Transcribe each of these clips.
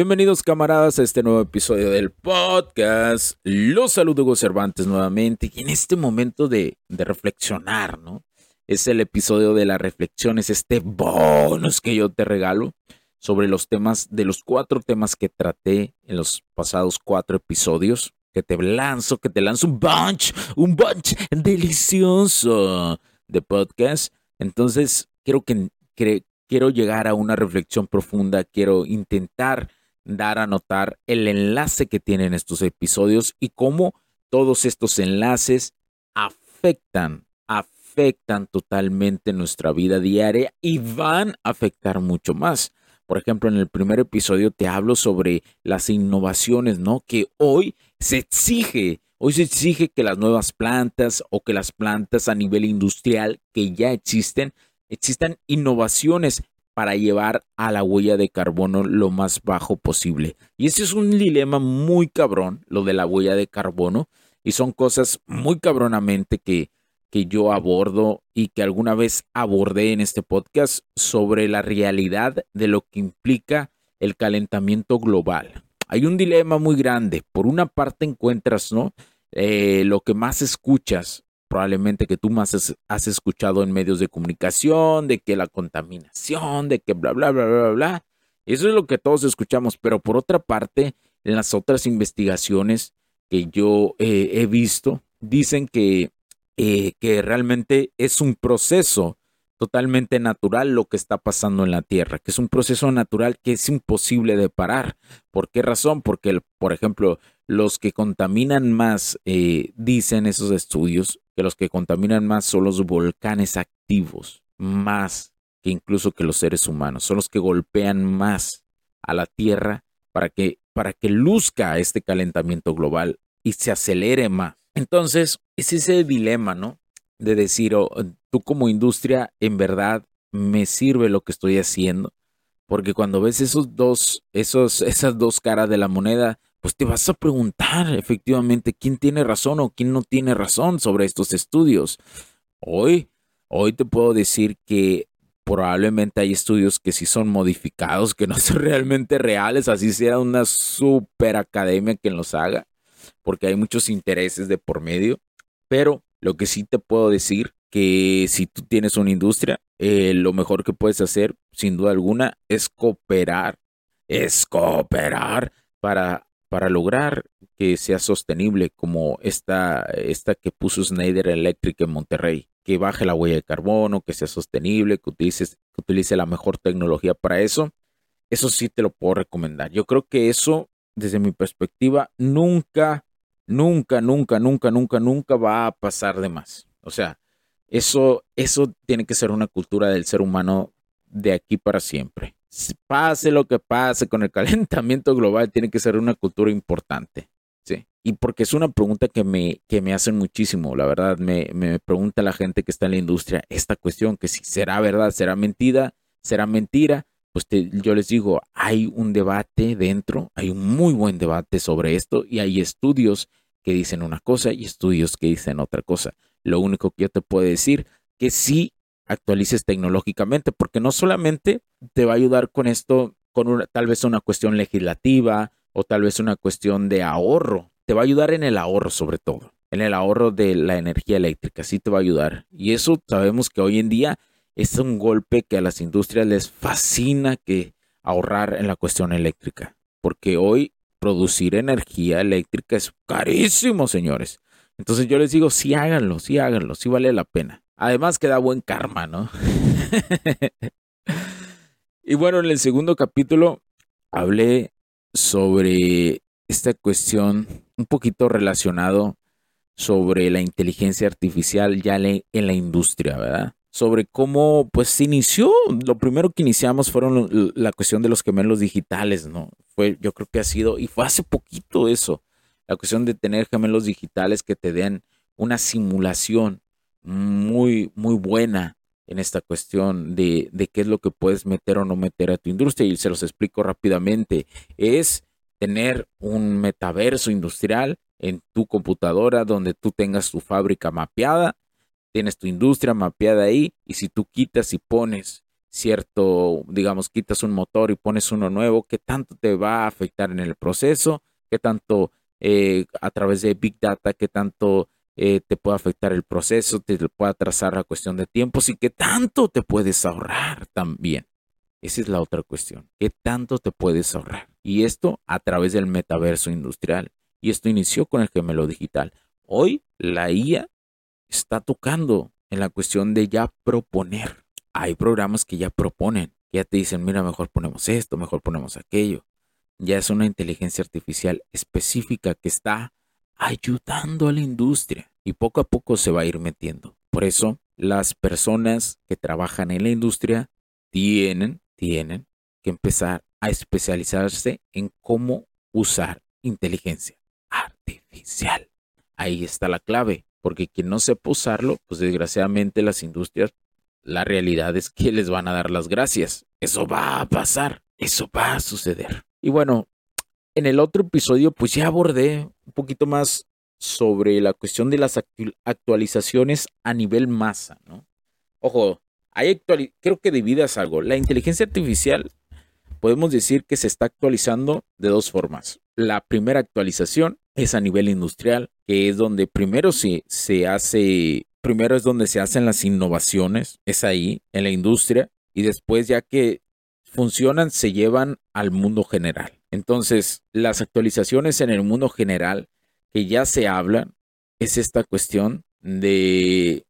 Bienvenidos camaradas a este nuevo episodio del podcast. Los saludo Hugo Cervantes nuevamente y en este momento de, reflexionar, ¿no? Es el episodio de la reflexión, es este bonus que yo te regalo sobre los temas, de los cuatro temas que traté en los pasados cuatro episodios, que te lanzo, que te lanzo un bunch, un bunch delicioso de podcast. Entonces, quiero que quiero llegar a una reflexión profunda, quiero intentar dar a notar el enlace que tienen estos episodios y cómo todos estos enlaces afectan, afectan totalmente nuestra vida diaria y van a afectar mucho más. Por ejemplo, en el primer episodio te hablo sobre las innovaciones, ¿no? Que hoy se exige, hoy se exige que las nuevas plantas o que las plantas a nivel industrial que ya existen, existan innovaciones para llevar a la huella de carbono lo más bajo posible. Y ese es un dilema muy cabrón, lo de la huella de carbono, y son cosas muy cabronamente que, que yo abordo y que alguna vez abordé en este podcast sobre la realidad de lo que implica el calentamiento global. Hay un dilema muy grande. Por una parte encuentras, ¿no? Eh, lo que más escuchas probablemente que tú más has, escuchado en medios de comunicación, de que la contaminación, de que bla, bla, bla, bla, bla. Eso es lo que todos escuchamos, pero por otra parte, en las otras investigaciones que yo eh, he visto, dicen que, eh, que realmente es un proceso totalmente natural lo que está pasando en la Tierra, que es un proceso natural que es imposible de parar. ¿Por qué razón? Porque, por ejemplo, los que contaminan más, eh, dicen esos estudios, que los que contaminan más son los volcanes activos, más que incluso que los seres humanos. Son los que golpean más a la Tierra para que, para que luzca este calentamiento global y se acelere más. Entonces, es ese dilema, ¿no? De decir, oh, tú como industria, en verdad, me sirve lo que estoy haciendo. Porque cuando ves esos dos, esos, esas dos caras de la moneda, pues te vas a preguntar efectivamente quién tiene razón o quién no tiene razón sobre estos estudios. Hoy, hoy te puedo decir que probablemente hay estudios que sí son modificados, que no son realmente reales, así sea una super academia quien los haga, porque hay muchos intereses de por medio. Pero lo que sí te puedo decir que si tú tienes una industria, eh, lo mejor que puedes hacer, sin duda alguna, es cooperar. Es cooperar para para lograr que sea sostenible como esta, esta que puso Schneider Electric en Monterrey, que baje la huella de carbono, que sea sostenible, que utilice, que utilice la mejor tecnología para eso, eso sí te lo puedo recomendar. Yo creo que eso, desde mi perspectiva, nunca, nunca, nunca, nunca, nunca, nunca va a pasar de más. O sea, eso, eso tiene que ser una cultura del ser humano de aquí para siempre pase lo que pase con el calentamiento global, tiene que ser una cultura importante. Sí. Y porque es una pregunta que me, que me hacen muchísimo, la verdad, me, me pregunta la gente que está en la industria esta cuestión, que si será verdad, será mentira, será mentira. Pues yo les digo, hay un debate dentro, hay un muy buen debate sobre esto y hay estudios que dicen una cosa y estudios que dicen otra cosa. Lo único que yo te puedo decir que sí actualices tecnológicamente, porque no solamente te va a ayudar con esto, con una, tal vez una cuestión legislativa o tal vez una cuestión de ahorro, te va a ayudar en el ahorro sobre todo, en el ahorro de la energía eléctrica, sí te va a ayudar. Y eso sabemos que hoy en día es un golpe que a las industrias les fascina que ahorrar en la cuestión eléctrica, porque hoy producir energía eléctrica es carísimo, señores. Entonces yo les digo, sí háganlo, sí háganlo, sí vale la pena. Además que da buen karma, ¿no? y bueno, en el segundo capítulo hablé sobre esta cuestión un poquito relacionado sobre la inteligencia artificial ya en la industria, ¿verdad? Sobre cómo pues se inició, lo primero que iniciamos fueron la cuestión de los gemelos digitales, ¿no? Fue, yo creo que ha sido, y fue hace poquito eso, la cuestión de tener gemelos digitales que te den una simulación muy, muy buena en esta cuestión de, de, qué es lo que puedes meter o no meter a tu industria. Y se los explico rápidamente. Es tener un metaverso industrial en tu computadora donde tú tengas tu fábrica mapeada, tienes tu industria mapeada ahí y si tú quitas y pones cierto, digamos, quitas un motor y pones uno nuevo, ¿qué tanto te va a afectar en el proceso? ¿Qué tanto eh, a través de Big Data, qué tanto eh, te puede afectar el proceso, te puede atrasar la cuestión de tiempos y qué tanto te puedes ahorrar también? Esa es la otra cuestión. ¿Qué tanto te puedes ahorrar? Y esto a través del metaverso industrial. Y esto inició con el gemelo digital. Hoy la IA está tocando en la cuestión de ya proponer. Hay programas que ya proponen, ya te dicen, mira, mejor ponemos esto, mejor ponemos aquello. Ya es una inteligencia artificial específica que está ayudando a la industria y poco a poco se va a ir metiendo. Por eso, las personas que trabajan en la industria tienen, tienen que empezar a especializarse en cómo usar inteligencia artificial. Ahí está la clave, porque quien no sepa usarlo, pues desgraciadamente las industrias, la realidad es que les van a dar las gracias. Eso va a pasar, eso va a suceder. Y bueno, en el otro episodio, pues ya abordé un poquito más sobre la cuestión de las actualizaciones a nivel masa, ¿no? Ojo, hay creo que dividas algo. La inteligencia artificial podemos decir que se está actualizando de dos formas. La primera actualización es a nivel industrial, que es donde primero se, se hace, primero es donde se hacen las innovaciones, es ahí, en la industria, y después ya que funcionan, se llevan al mundo general. Entonces, las actualizaciones en el mundo general que ya se hablan es esta cuestión de,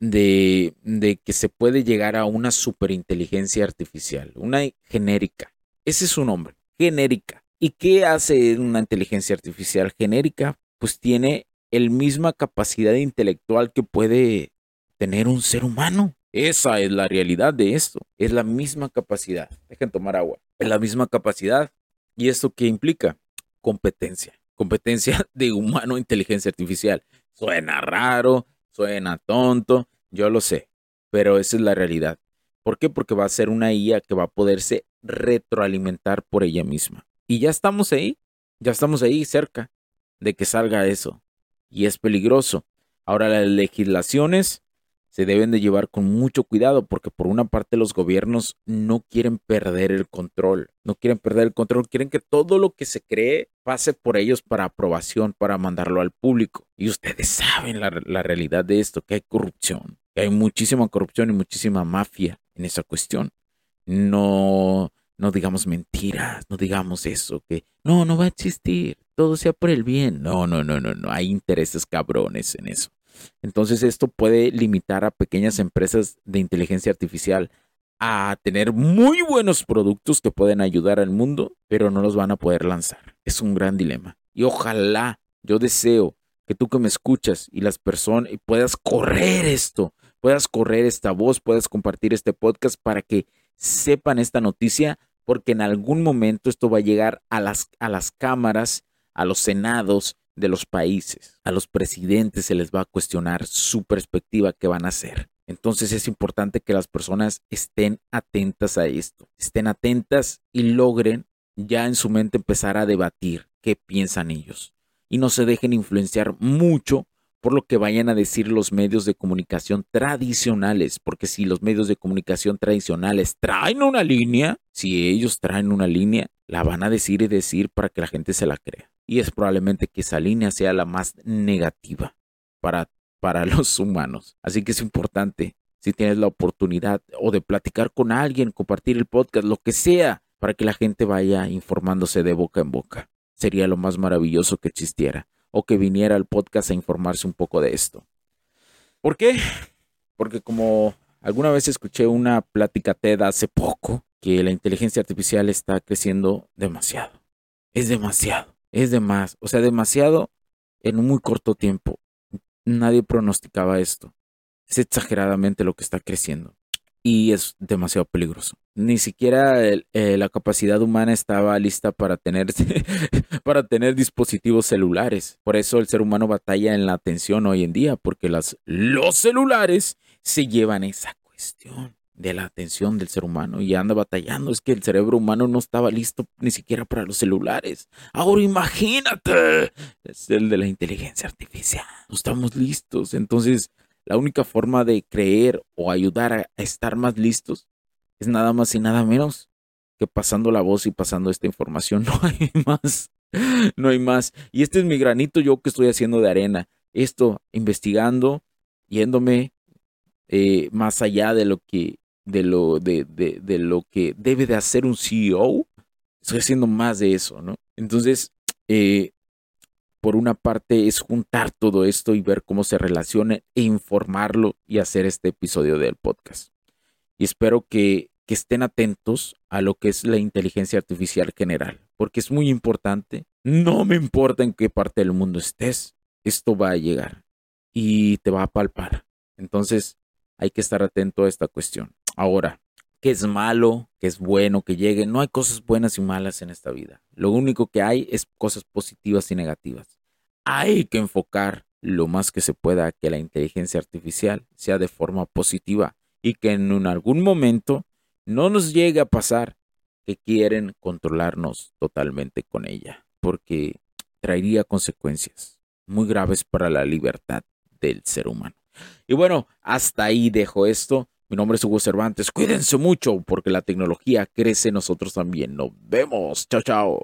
de, que se puede llegar a una superinteligencia artificial, una genérica. Ese es su nombre, genérica. ¿Y qué hace una inteligencia artificial genérica? Pues tiene el misma capacidad intelectual que puede tener un ser humano. Esa es la realidad de esto. Es la misma capacidad. Dejen tomar agua. Es la misma capacidad. ¿Y esto qué implica? Competencia. Competencia de humano inteligencia artificial. Suena raro, suena tonto, yo lo sé, pero esa es la realidad. ¿Por qué? Porque va a ser una IA que va a poderse retroalimentar por ella misma. Y ya estamos ahí, ya estamos ahí cerca de que salga eso. Y es peligroso. Ahora las legislaciones se deben de llevar con mucho cuidado porque por una parte los gobiernos no quieren perder el control, no quieren perder el control, quieren que todo lo que se cree pase por ellos para aprobación, para mandarlo al público. Y ustedes saben la, la realidad de esto, que hay corrupción, que hay muchísima corrupción y muchísima mafia en esa cuestión. No, no digamos mentiras, no digamos eso, que no, no va a existir, todo sea por el bien. No, no, no, no, no, hay intereses cabrones en eso. Entonces esto puede limitar a pequeñas empresas de inteligencia artificial a tener muy buenos productos que pueden ayudar al mundo, pero no los van a poder lanzar. Es un gran dilema. Y ojalá, yo deseo que tú que me escuchas y las personas puedas correr esto, puedas correr esta voz, puedas compartir este podcast para que sepan esta noticia porque en algún momento esto va a llegar a las, a las cámaras, a los senados de los países. A los presidentes se les va a cuestionar su perspectiva que van a hacer. Entonces es importante que las personas estén atentas a esto, estén atentas y logren ya en su mente empezar a debatir qué piensan ellos. Y no se dejen influenciar mucho por lo que vayan a decir los medios de comunicación tradicionales, porque si los medios de comunicación tradicionales traen una línea, si ellos traen una línea, la van a decir y decir para que la gente se la crea. Y es probablemente que esa línea sea la más negativa para, para los humanos. Así que es importante, si tienes la oportunidad o de platicar con alguien, compartir el podcast, lo que sea, para que la gente vaya informándose de boca en boca. Sería lo más maravilloso que existiera o que viniera al podcast a informarse un poco de esto. ¿Por qué? Porque como alguna vez escuché una plática TED hace poco que la inteligencia artificial está creciendo demasiado. Es demasiado, es de más, o sea, demasiado en un muy corto tiempo. Nadie pronosticaba esto. Es exageradamente lo que está creciendo y es demasiado peligroso. Ni siquiera eh, la capacidad humana estaba lista para tener, para tener dispositivos celulares. Por eso el ser humano batalla en la atención hoy en día, porque las, los celulares se llevan esa cuestión de la atención del ser humano y anda batallando. Es que el cerebro humano no estaba listo ni siquiera para los celulares. Ahora imagínate, es el de la inteligencia artificial. No estamos listos. Entonces, la única forma de creer o ayudar a estar más listos es nada más y nada menos que pasando la voz y pasando esta información. No hay más. No hay más. Y este es mi granito yo que estoy haciendo de arena. Esto, investigando, yéndome eh, más allá de lo que de lo de, de, lo que debe de hacer un CEO estoy haciendo más de eso no entonces eh, por una parte es juntar todo esto y ver cómo se relaciona e informarlo y hacer este episodio del podcast. Y espero que, que estén atentos a lo que es la inteligencia artificial general porque es muy importante. No me importa en qué parte del mundo estés esto va a llegar y te va a palpar. Entonces hay que estar atento a esta cuestión. Ahora, ¿qué es malo? ¿Qué es bueno que llegue? No hay cosas buenas y malas en esta vida. Lo único que hay es cosas positivas y negativas. Hay que enfocar lo más que se pueda a que la inteligencia artificial sea de forma positiva y que en algún momento no nos llegue a pasar que quieren controlarnos totalmente con ella, porque traería consecuencias muy graves para la libertad del ser humano. Y bueno, hasta ahí dejo esto. Mi nombre es Hugo Cervantes. Cuídense mucho porque la tecnología crece nosotros también. Nos vemos. Chao, chao.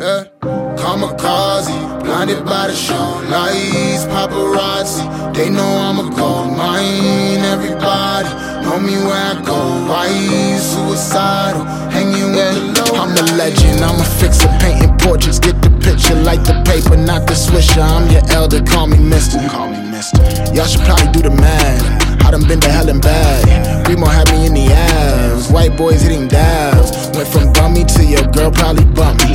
Eh, kamikaze, blinded by the show lights, paparazzi. They know I'm a gold mine. Everybody where I go. Why suicidal? Hanging with the low. I'm a legend. I'm a fixer, painting portraits. Get the picture, like the paper, not the swisher. I'm your elder. Call me Mister. Call me Mister. Y'all should probably do the math. I done been to hell and back. Remo had me in the ass. White boys hitting dabs. Went from bummy to your girl probably bump me.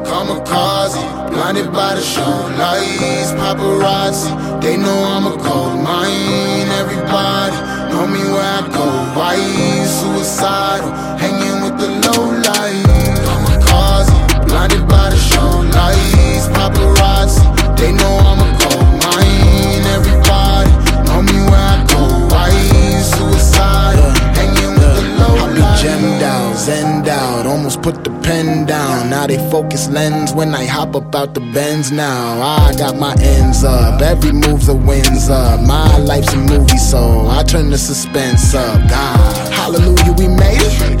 kamikaze, blinded by the show lights, paparazzi. They know I'm a cold mine. Everybody know me where I go. Why suicidal? Hanging with the Now they focus lens when I hop up out the bends now. I got my ends up, every move's a wins up. My life's a movie, so I turn the suspense up. God, hallelujah, we made it.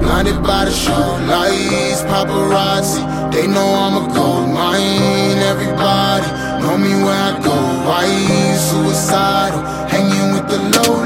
blinded by the show lights, paparazzi. They know I'm a gold mine. Everybody know me where I go. Why suicidal? Hanging with the low